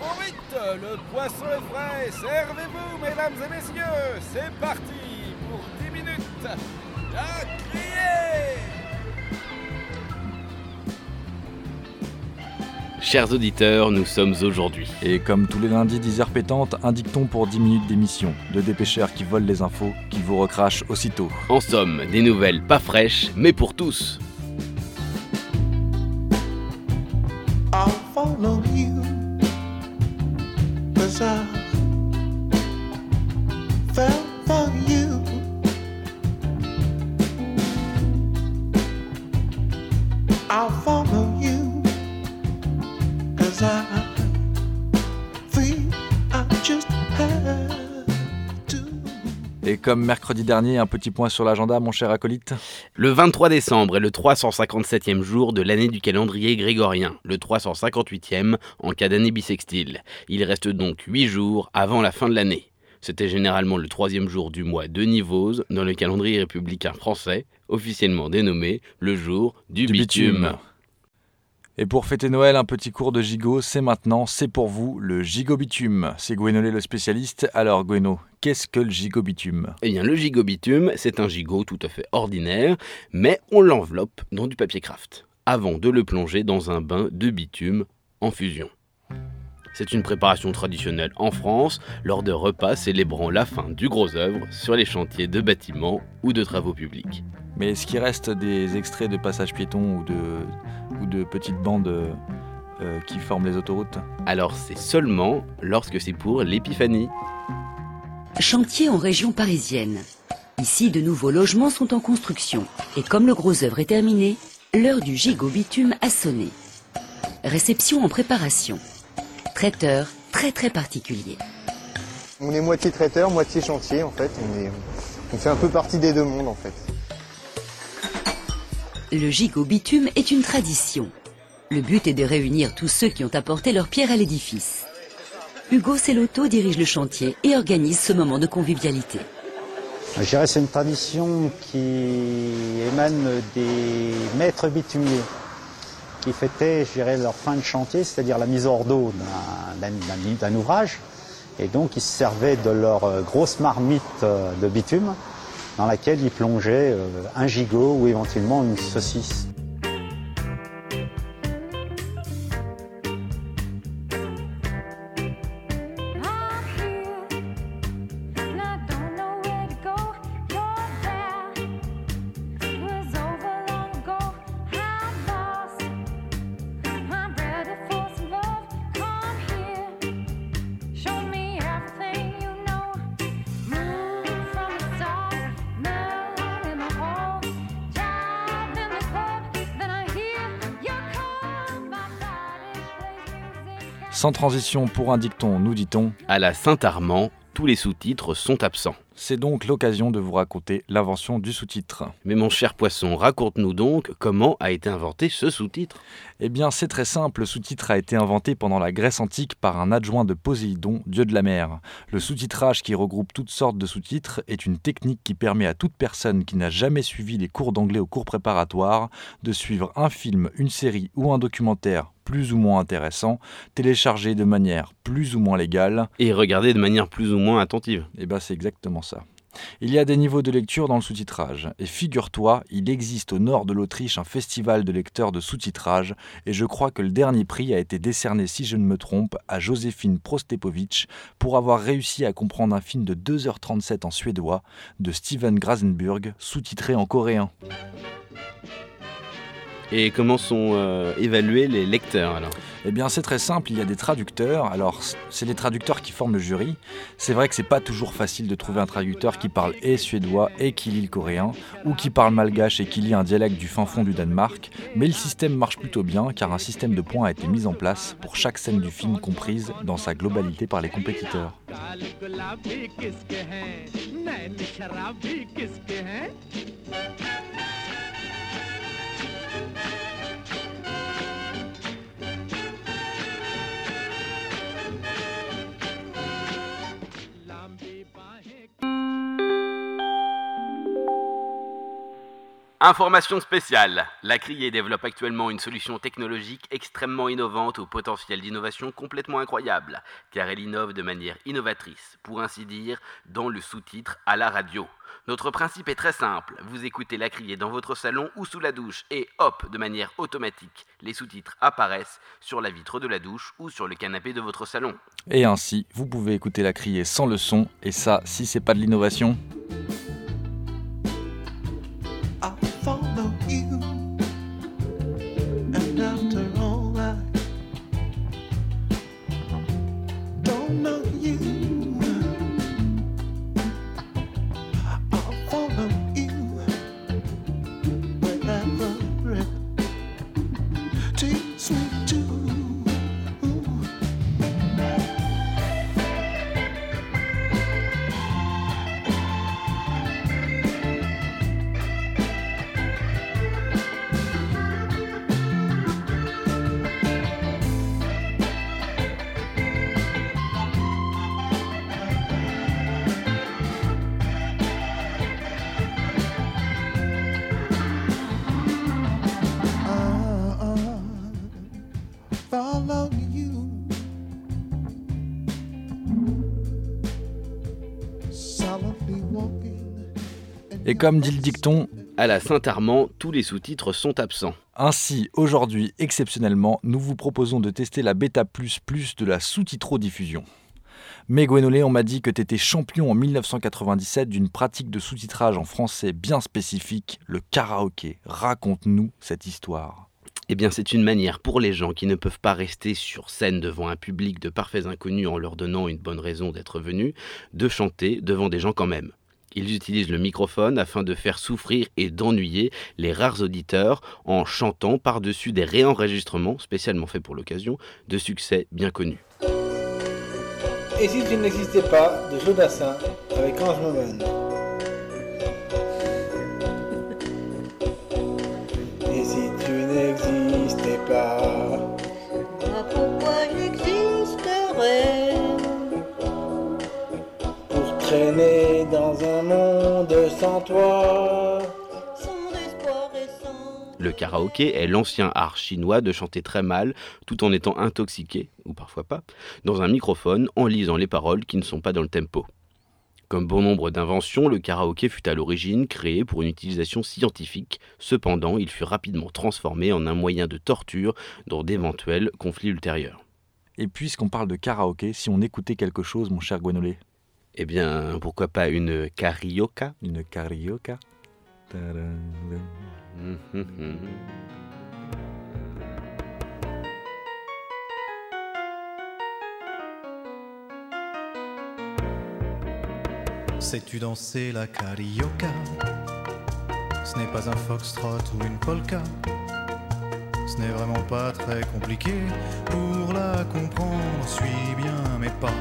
trop vite, le poisson est frais, servez-vous mesdames et messieurs, c'est parti pour 10 minutes. À crier Chers auditeurs, nous sommes aujourd'hui. Et comme tous les lundis 10 heures pétantes, un dicton pour 10 minutes d'émission. De dépêcheurs qui volent les infos, qui vous recrachent aussitôt. En somme, des nouvelles pas fraîches, mais pour tous. I'll follow you. Et comme mercredi dernier, un petit point sur l'agenda, mon cher acolyte. Le 23 décembre est le 357e jour de l'année du calendrier grégorien, le 358e en cas d'année bissextile. Il reste donc 8 jours avant la fin de l'année. C'était généralement le troisième jour du mois de Nivose dans le calendrier républicain français, officiellement dénommé le jour du, bitume. Et pour fêter Noël, un petit cours de gigot, c'est maintenant, c'est pour vous, le gigobitume. C'est Gwenolé le spécialiste. Alors Gweno, qu'est-ce que le gigobitume? Eh bien, le gigobitume, c'est un gigot tout à fait ordinaire, mais on l'enveloppe dans du papier craft, avant de le plonger dans un bain de bitume en fusion. C'est une préparation traditionnelle en France lors de repas célébrant la fin du gros œuvre sur les chantiers de bâtiments ou de travaux publics. Mais est-ce qu'il reste des extraits de passages piétons ou de, ou de petites bandes euh, qui forment les autoroutes Alors c'est seulement lorsque c'est pour l'épiphanie. Chantier en région parisienne. Ici, de nouveaux logements sont en construction. Et comme le gros œuvre est terminé, l'heure du gigot bitume a sonné. Réception en préparation. Traiteur très très particulier. On est moitié traiteur, moitié chantier en fait. On, est, on fait un peu partie des deux mondes en fait. Le gigot bitume est une tradition. Le but est de réunir tous ceux qui ont apporté leur pierre à l'édifice. Hugo Cellotto dirige le chantier et organise ce moment de convivialité. Je dirais que c'est une tradition qui émane des maîtres bitumiers qui fêtaient, je dirais, leur fin de chantier, c'est-à-dire la mise hors d'eau d'un- ouvrage. Et donc, ils se servaient de leur euh, grosse marmite euh, de bitume dans laquelle ils plongeaient euh, un gigot ou éventuellement une saucisse. Sans transition pour un dicton, nous dit-on. À la Saint-Armand, tous les sous-titres sont absents. C'est donc l'occasion de vous raconter l'invention du sous-titre. Mais mon cher poisson, raconte-nous donc comment a été inventé ce sous-titre. Eh bien, c'est très simple. Le sous-titre a été inventé pendant la Grèce antique par un adjoint de Poséidon, dieu de la mer. Le sous-titrage, qui regroupe toutes sortes de sous-titres, est une technique qui permet à toute personne qui n'a jamais suivi les cours d'anglais au cours préparatoire de suivre un film, une série ou un documentaire plus ou moins intéressant, téléchargé de manière plus ou moins légale. Et regardez de manière plus ou moins attentive. Eh bien, c'est exactement ça. Il y a des niveaux de lecture dans le sous-titrage. Et figure-toi, il existe au nord de l'Autriche un festival de lecteurs de sous-titrage, et je crois que le dernier prix a été décerné, si je ne me trompe, à Joséphine Prostepovich pour avoir réussi à comprendre un film de 2h37 en suédois de Steven Grasenburg, sous-titré en coréen. Et comment sont euh, évalués les lecteurs alors? Eh bien, c'est très simple, il y a des traducteurs. Alors, c'est les traducteurs qui forment le jury. C'est vrai que c'est pas toujours facile de trouver un traducteur qui parle et suédois et qui lit le coréen, ou qui parle malgache et qui lit un dialecte du fin fond du Danemark. Mais le système marche plutôt bien, car un système de points a été mis en place pour chaque scène du film comprise dans sa globalité par les compétiteurs. Information spéciale. La Criée développe actuellement une solution technologique extrêmement innovante au potentiel d'innovation complètement incroyable, car elle innove de manière innovatrice, pour ainsi dire, dans le sous-titre à la radio. Notre principe est très simple. Vous écoutez la criée dans votre salon ou sous la douche et hop, de manière automatique, les sous-titres apparaissent sur la vitre de la douche ou sur le canapé de votre salon. Et ainsi, vous pouvez écouter la criée sans le son, et ça, si c'est pas de l'innovation. Et comme dit le dicton, À la Saint-Armand, tous les sous-titres sont absents. ainsi, aujourd'hui, exceptionnellement, nous vous proposons de tester la bêta plus plus de la sous-titro-diffusion. Mais Gwenolé, on m'a dit que tu étais champion en 1997 d'une pratique de sous-titrage en français bien spécifique, le karaoké. Raconte-nous cette histoire. Eh bien, c'est une manière pour les gens qui ne peuvent pas rester sur scène devant un public de parfaits inconnus en leur donnant une bonne raison d'être venus, de chanter devant des gens quand même. Ils utilisent le microphone afin de faire souffrir et d'ennuyer les rares auditeurs en chantant par-dessus des réenregistrements spécialement faits pour l'occasion de succès bien connus. Et si tu pas de Jodassin avec Ange sans toi Le karaoké est l'ancien art chinois de chanter très mal tout en étant intoxiqué, ou parfois pas, dans un microphone en lisant les paroles qui ne sont pas dans le tempo. Comme bon nombre d'inventions, le karaoké fut à l'origine créé pour une utilisation scientifique. Cependant, il fut rapidement transformé en un moyen de torture dans d'éventuels conflits ultérieurs. Et puisqu'on parle de karaoké, si on écoutait quelque chose, mon cher Gwenolé? Eh bien, pourquoi pas une carioca? Une carioca? Tadam. Sais-tu danser la carioca? Ce n'est pas un foxtrot ou une polka. Ce n'est vraiment pas très compliqué pour la comprendre. Suis bien mes pas.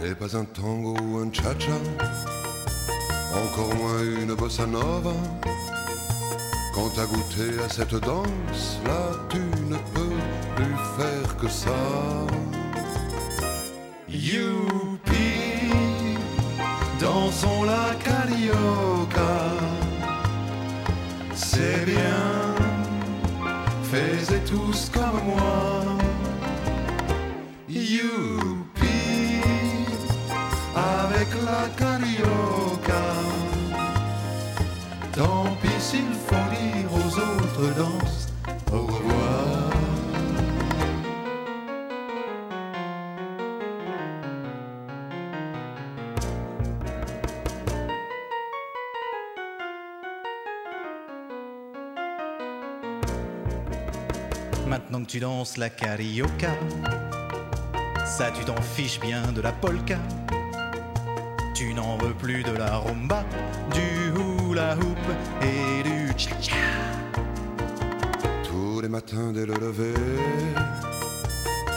N'est pas un tango ou un cha-cha, encore moins une bossa nova. Quand t'as goûté à cette danse, là tu ne peux plus faire que ça. Youpi, dansons la carioca. C'est bien, faites tous comme moi. Youpi, Tant pis s'il faut dire aux autres danses au revoir. Maintenant que tu danses la carioca, ça tu t'en fiches bien de la polka. Tu n'en veux plus de la rumba, du hula hoop et du cha-cha. Tous les matins dès le lever,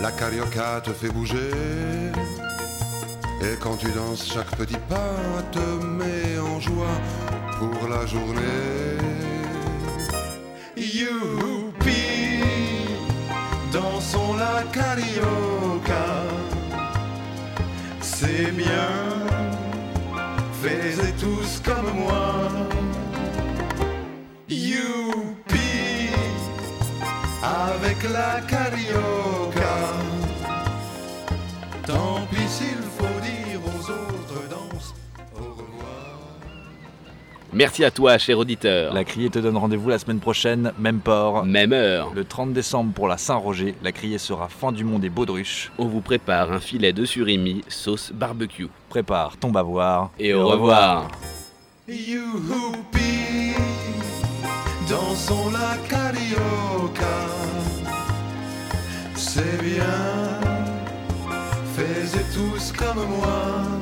la carioca te fait bouger. Et quand tu danses, chaque petit pas te met en joie pour la journée. Youpi, dansons la carioca. C'est bien, faites tous comme moi. La carioca. Tant pis s'il faut dire aux autres danses au revoir. Merci à toi, cher auditeur. La Criée te donne rendez-vous la semaine prochaine, même port. Même heure. Le 30 décembre pour la Saint-Roger, la Criée sera fin du monde et baudruche. On vous prépare un filet de surimi sauce barbecue. Prépare ton bavoir. Et au revoir. Youhoupi, dansons la carioca. C'est bien, faites tous comme moi.